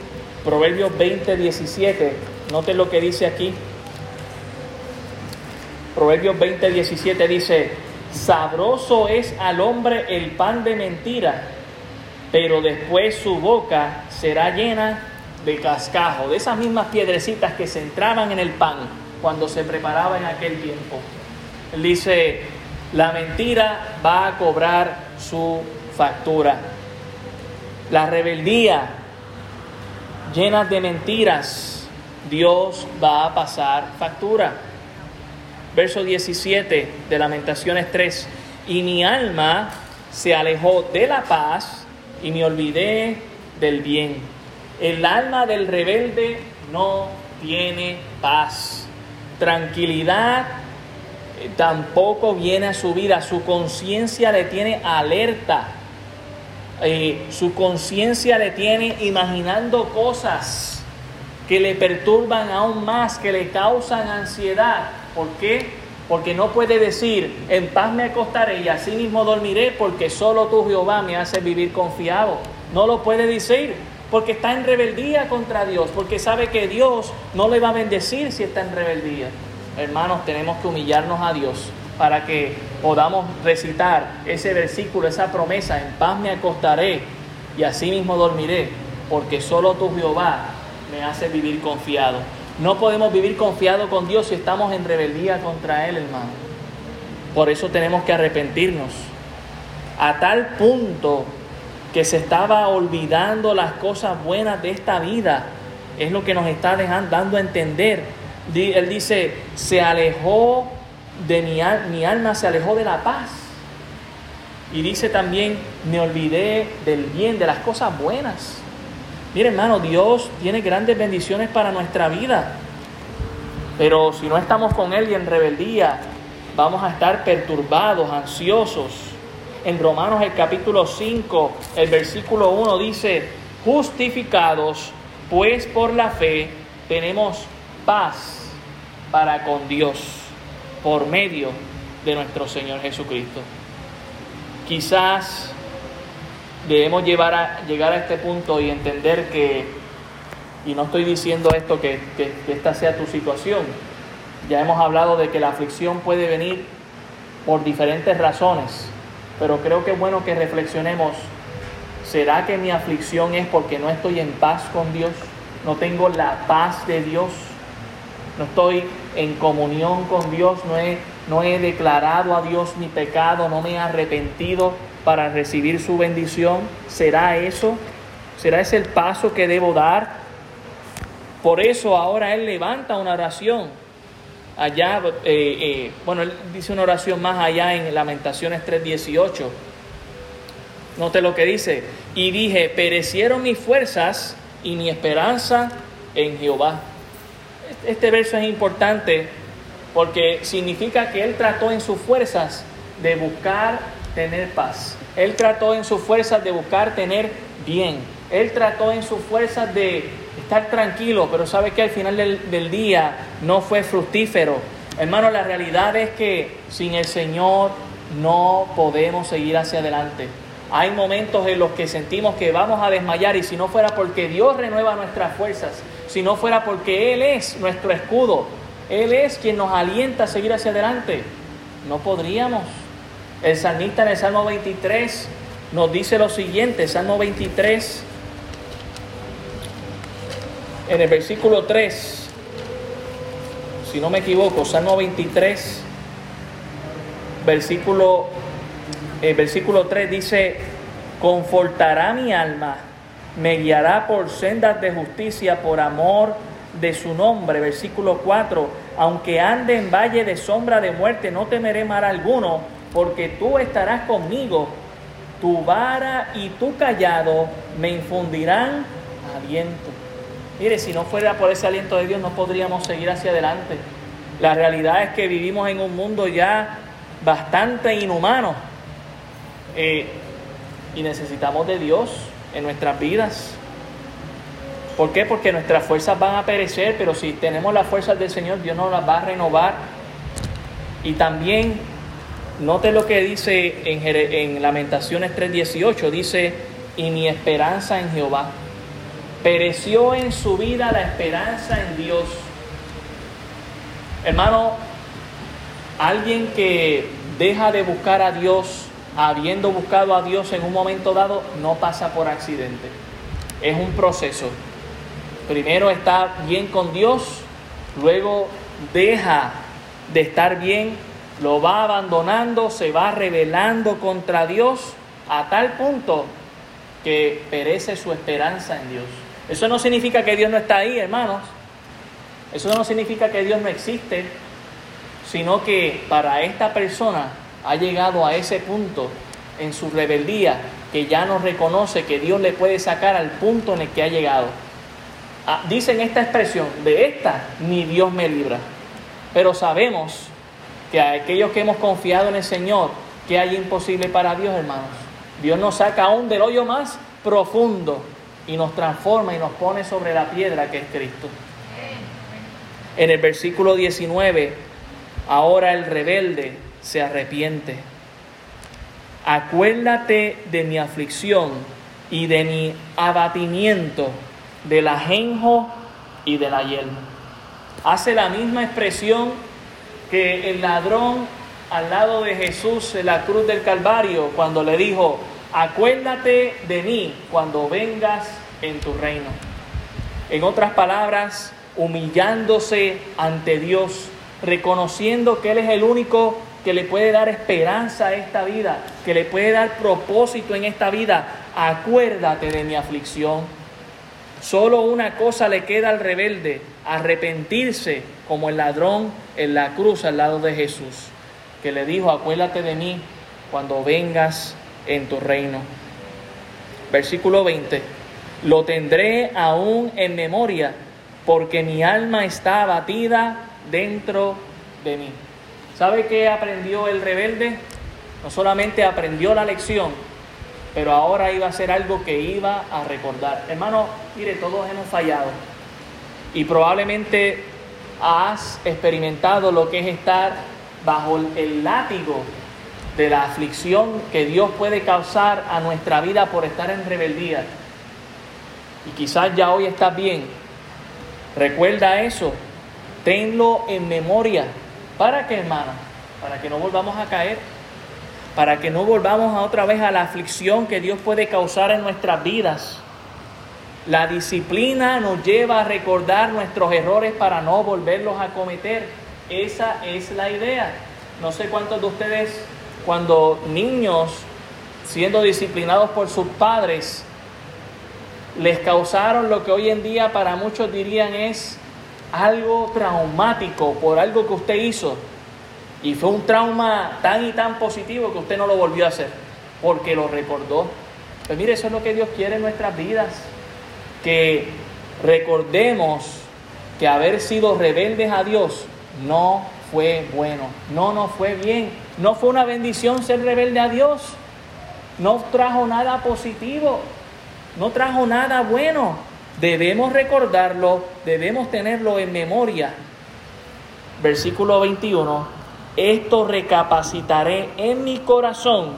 Proverbios 20, 17. Noten lo que dice aquí. Proverbios 20, 17 dice, sabroso es al hombre el pan de mentira, pero después su boca será llena de cascajo, de esas mismas piedrecitas que se entraban en el pan cuando se preparaba en aquel tiempo. Él dice, la mentira va a cobrar su factura la rebeldía llenas de mentiras, Dios va a pasar factura. Verso 17 de Lamentaciones 3. Y mi alma se alejó de la paz y me olvidé del bien. El alma del rebelde no tiene paz. Tranquilidad tampoco viene a su vida. Su conciencia le tiene alerta eh, su conciencia le tiene imaginando cosas que le perturban aún más, que le causan ansiedad. ¿Por qué? Porque no puede decir, en paz me acostaré y así mismo dormiré, porque solo tú, Jehová, me hace vivir confiado. No lo puede decir, porque está en rebeldía contra Dios, porque sabe que Dios no le va a bendecir si está en rebeldía. Hermanos, tenemos que humillarnos a Dios para que podamos recitar ese versículo, esa promesa, en paz me acostaré y así mismo dormiré, porque solo tú Jehová me hace vivir confiado. No podemos vivir confiado con Dios si estamos en rebeldía contra Él, hermano. Por eso tenemos que arrepentirnos. A tal punto que se estaba olvidando las cosas buenas de esta vida. Es lo que nos está dejando, dando a entender. Él dice, se alejó de mi, mi alma, se alejó de la paz. Y dice también, me olvidé del bien, de las cosas buenas. Mire hermano, Dios tiene grandes bendiciones para nuestra vida. Pero si no estamos con Él y en rebeldía, vamos a estar perturbados, ansiosos. En Romanos el capítulo 5, el versículo 1 dice, justificados pues por la fe tenemos paz para con Dios por medio de nuestro Señor Jesucristo. Quizás debemos llevar a, llegar a este punto y entender que, y no estoy diciendo esto que, que, que esta sea tu situación, ya hemos hablado de que la aflicción puede venir por diferentes razones, pero creo que es bueno que reflexionemos, ¿será que mi aflicción es porque no estoy en paz con Dios? ¿No tengo la paz de Dios? ¿No estoy en comunión con Dios? ¿No he, no he declarado a Dios mi pecado? ¿No me he arrepentido? para recibir su bendición? ¿Será eso? ¿Será ese el paso que debo dar? Por eso ahora Él levanta una oración. Allá, eh, eh, bueno, Él dice una oración más allá en Lamentaciones 3:18. Note lo que dice. Y dije, perecieron mis fuerzas y mi esperanza en Jehová. Este verso es importante porque significa que Él trató en sus fuerzas de buscar tener paz. Él trató en sus fuerzas de buscar tener bien. Él trató en sus fuerzas de estar tranquilo, pero sabe que al final del, día no fue fructífero. Hermano, la realidad es que sin el Señor no podemos seguir hacia adelante. Hay momentos en los que sentimos que vamos a desmayar y si no fuera porque Dios renueva nuestras fuerzas, si no fuera porque Él es nuestro escudo, Él es quien nos alienta a seguir hacia adelante, no podríamos. El salmista en el Salmo 23 nos dice lo siguiente, Salmo 23, en el versículo 3, si no me equivoco, Salmo 23, versículo, el versículo 3 dice, confortará mi alma, me guiará por sendas de justicia por amor de su nombre. Versículo 4, aunque ande en valle de sombra de muerte, no temeré mal alguno porque tú estarás conmigo, tu vara y tu callado me infundirán aliento. Mire, si no fuera por ese aliento de Dios no podríamos seguir hacia adelante. La realidad es que vivimos en un mundo ya bastante inhumano eh, y necesitamos de Dios en nuestras vidas. ¿Por qué? Porque nuestras fuerzas van a perecer, pero si tenemos las fuerzas del Señor, Dios nos las va a renovar. Y también Note lo que dice en, en Lamentaciones 3:18, dice, y mi esperanza en Jehová. Pereció en su vida la esperanza en Dios. Hermano, alguien que deja de buscar a Dios, habiendo buscado a Dios en un momento dado, no pasa por accidente. Es un proceso. Primero está bien con Dios, luego deja de estar bien lo va abandonando, se va rebelando contra Dios a tal punto que perece su esperanza en Dios. Eso no significa que Dios no está ahí, hermanos. Eso no significa que Dios no existe, sino que para esta persona ha llegado a ese punto en su rebeldía que ya no reconoce que Dios le puede sacar al punto en el que ha llegado. Ah, dicen esta expresión, de esta ni Dios me libra. Pero sabemos que a aquellos que hemos confiado en el Señor, que hay imposible para Dios, hermanos? Dios nos saca aún del hoyo más profundo y nos transforma y nos pone sobre la piedra que es Cristo. En el versículo 19, ahora el rebelde se arrepiente. Acuérdate de mi aflicción y de mi abatimiento, del ajenjo y de la yelma. Hace la misma expresión que el ladrón al lado de Jesús en la cruz del Calvario cuando le dijo, acuérdate de mí cuando vengas en tu reino. En otras palabras, humillándose ante Dios, reconociendo que Él es el único que le puede dar esperanza a esta vida, que le puede dar propósito en esta vida. Acuérdate de mi aflicción. Solo una cosa le queda al rebelde, arrepentirse como el ladrón en la cruz al lado de Jesús, que le dijo, acuérdate de mí cuando vengas en tu reino. Versículo 20, lo tendré aún en memoria, porque mi alma está abatida dentro de mí. ¿Sabe qué aprendió el rebelde? No solamente aprendió la lección, pero ahora iba a ser algo que iba a recordar. Hermano, mire, todos hemos fallado y probablemente has experimentado lo que es estar bajo el látigo de la aflicción que Dios puede causar a nuestra vida por estar en rebeldía. Y quizás ya hoy estás bien. Recuerda eso. Tenlo en memoria. ¿Para qué, hermano? Para que no volvamos a caer. Para que no volvamos a otra vez a la aflicción que Dios puede causar en nuestras vidas. La disciplina nos lleva a recordar nuestros errores para no volverlos a cometer. Esa es la idea. No sé cuántos de ustedes cuando niños siendo disciplinados por sus padres les causaron lo que hoy en día para muchos dirían es algo traumático por algo que usted hizo. Y fue un trauma tan y tan positivo que usted no lo volvió a hacer, porque lo recordó. Pues mire, eso es lo que Dios quiere en nuestras vidas, que recordemos que haber sido rebeldes a Dios no fue bueno, no nos fue bien, no fue una bendición ser rebelde a Dios, no trajo nada positivo, no trajo nada bueno. Debemos recordarlo, debemos tenerlo en memoria. Versículo 21, esto recapacitaré en mi corazón,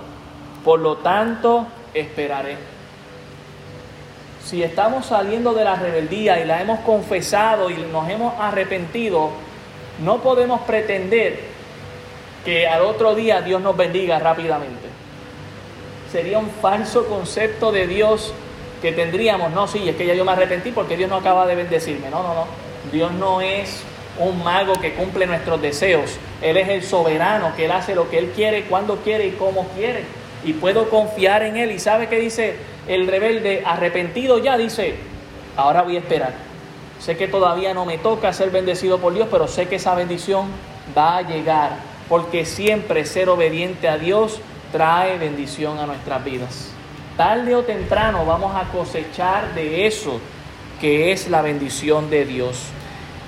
por lo tanto esperaré. Si estamos saliendo de la rebeldía y la hemos confesado y nos hemos arrepentido, no podemos pretender que al otro día Dios nos bendiga rápidamente. Sería un falso concepto de Dios que tendríamos, no, sí, es que ya yo me arrepentí porque Dios no acaba de bendecirme. No, no, no. Dios no es un mago que cumple nuestros deseos. Él es el soberano, que Él hace lo que Él quiere, cuando quiere y como quiere. Y puedo confiar en Él. ¿Y sabe qué dice el rebelde? Arrepentido ya dice, ahora voy a esperar. Sé que todavía no me toca ser bendecido por Dios, pero sé que esa bendición va a llegar. Porque siempre ser obediente a Dios trae bendición a nuestras vidas tarde o temprano vamos a cosechar de eso que es la bendición de Dios.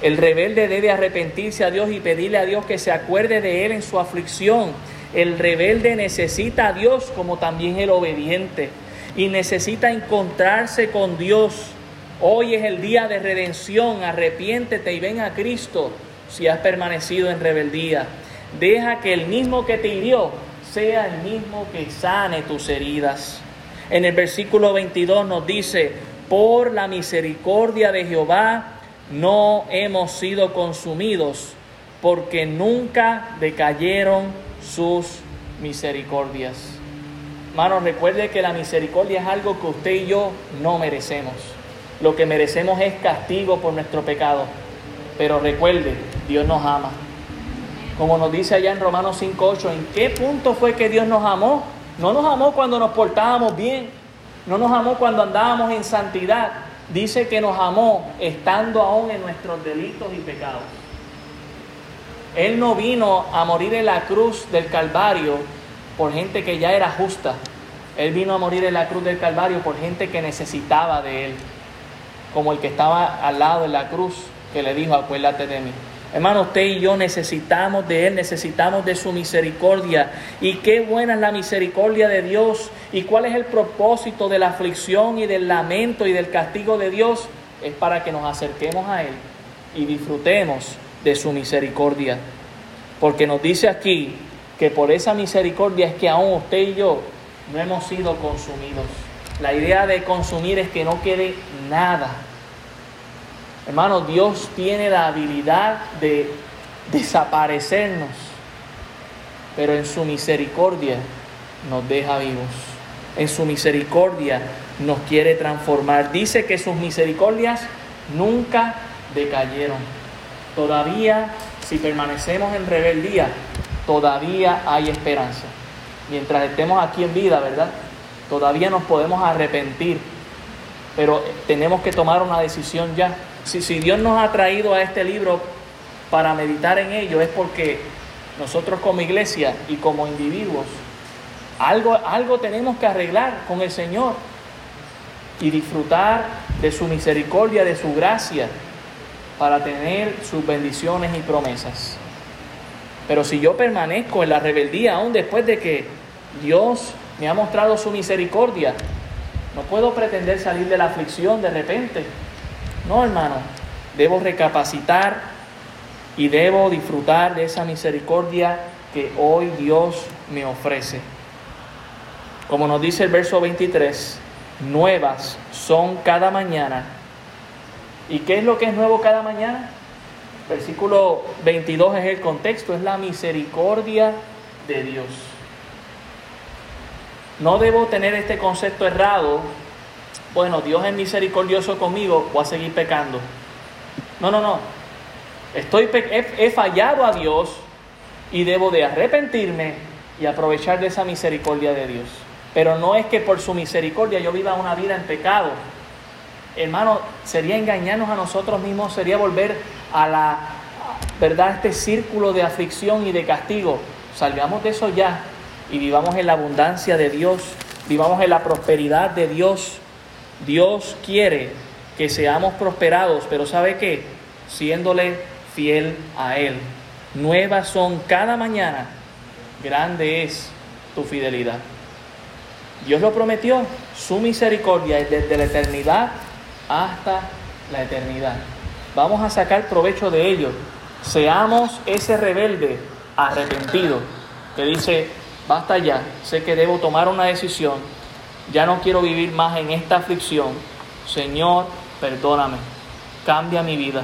El rebelde debe arrepentirse a Dios y pedirle a Dios que se acuerde de él en su aflicción. El rebelde necesita a Dios como también el obediente y necesita encontrarse con Dios. Hoy es el día de redención. Arrepiéntete y ven a Cristo si has permanecido en rebeldía. Deja que el mismo que te hirió sea el mismo que sane tus heridas. En el versículo 22 nos dice, por la misericordia de Jehová no hemos sido consumidos, porque nunca decayeron sus misericordias. Hermanos, recuerde que la misericordia es algo que usted y yo no merecemos. Lo que merecemos es castigo por nuestro pecado. Pero recuerde, Dios nos ama. Como nos dice allá en Romanos 5.8, ¿en qué punto fue que Dios nos amó? No nos amó cuando nos portábamos bien, no nos amó cuando andábamos en santidad. Dice que nos amó estando aún en nuestros delitos y pecados. Él no vino a morir en la cruz del Calvario por gente que ya era justa. Él vino a morir en la cruz del Calvario por gente que necesitaba de Él. Como el que estaba al lado de la cruz que le dijo, acuérdate de mí. Hermano, usted y yo necesitamos de Él, necesitamos de su misericordia. Y qué buena es la misericordia de Dios. ¿Y cuál es el propósito de la aflicción y del lamento y del castigo de Dios? Es para que nos acerquemos a Él y disfrutemos de su misericordia. Porque nos dice aquí que por esa misericordia es que aún usted y yo no hemos sido consumidos. La idea de consumir es que no quede nada Hermano, Dios tiene la habilidad de desaparecernos, pero en su misericordia nos deja vivos. En su misericordia nos quiere transformar. Dice que sus misericordias nunca decayeron. Todavía, si permanecemos en rebeldía, todavía hay esperanza. Mientras estemos aquí en vida, ¿verdad? Todavía nos podemos arrepentir, pero tenemos que tomar una decisión ya si, Dios nos ha traído a este libro para meditar en ello, es porque nosotros como iglesia y como individuos, algo, algo tenemos que arreglar con el Señor y disfrutar de su misericordia, de su gracia, para tener sus bendiciones y promesas. Pero si yo permanezco en la rebeldía, aún después de que Dios me ha mostrado su misericordia, no puedo pretender salir de la aflicción de repente. No, hermano, debo recapacitar y debo disfrutar de esa misericordia que hoy Dios me ofrece. Como nos dice el verso 23, nuevas son cada mañana. ¿Y qué es lo que es nuevo cada mañana? Versículo 22 es el contexto, es la misericordia de Dios. No debo tener este concepto errado bueno, Dios es misericordioso conmigo, voy a seguir pecando. No, no, no. Estoy, he, fallado a Dios y debo de arrepentirme y aprovechar de esa misericordia de Dios. Pero no es que por su misericordia yo viva una vida en pecado. Hermano, sería engañarnos a nosotros mismos, sería volver a la verdad, este círculo de aflicción y de castigo. Salgamos de eso ya y vivamos en la abundancia de Dios, vivamos en la prosperidad de Dios. Dios quiere que seamos prosperados, pero ¿sabe qué? Siéndole fiel a Él. Nuevas son cada mañana, grande es tu fidelidad. Dios lo prometió, su misericordia es desde la eternidad hasta la eternidad. Vamos a sacar provecho de ello. Seamos ese rebelde arrepentido que dice, basta ya, sé que debo tomar una decisión ya no quiero vivir más en esta aflicción. Señor, perdóname, cambia mi vida.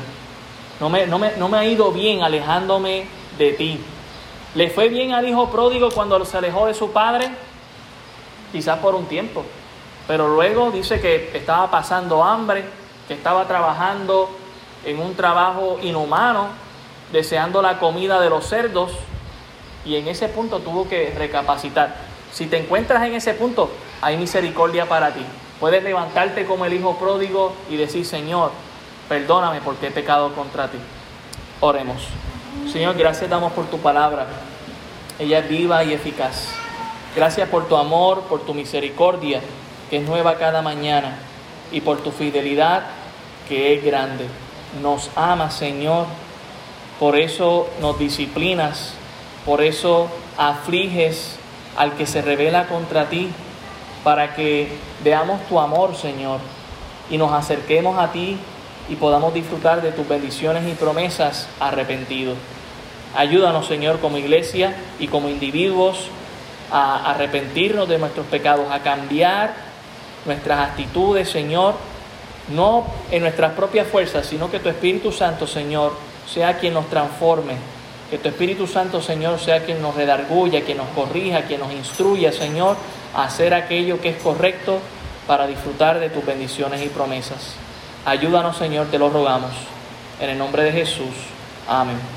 No me, no me, ha ido bien alejándome de ti. ¿Le fue bien al hijo pródigo cuando se alejó de su padre? Quizás por un tiempo. Pero luego dice que estaba pasando hambre, que estaba trabajando en un trabajo inhumano, deseando la comida de los cerdos, y en ese punto tuvo que recapacitar. Si te encuentras en ese punto, hay misericordia para ti. Puedes levantarte como el hijo pródigo y decir, Señor, perdóname porque he pecado contra ti. Oremos. Señor, gracias damos por tu palabra. Ella es viva y eficaz. Gracias por tu amor, por tu misericordia, que es nueva cada mañana, y por tu fidelidad, que es grande. Nos amas, Señor. Por eso nos disciplinas. Por eso afliges al que se revela contra ti para que veamos tu amor, Señor, y nos acerquemos a ti y podamos disfrutar de tus bendiciones y promesas arrepentidos. Ayúdanos, Señor, como iglesia y como individuos a arrepentirnos de nuestros pecados, a cambiar nuestras actitudes, Señor, no en nuestras propias fuerzas, sino que tu Espíritu Santo, Señor, sea quien nos transforme. Que tu Espíritu Santo, Señor, sea quien nos redarguya, quien nos corrija, quien nos instruya, Señor, hacer aquello que es correcto para disfrutar de tus bendiciones y promesas. Ayúdanos, Señor, te lo rogamos. En el nombre de Jesús. Amén.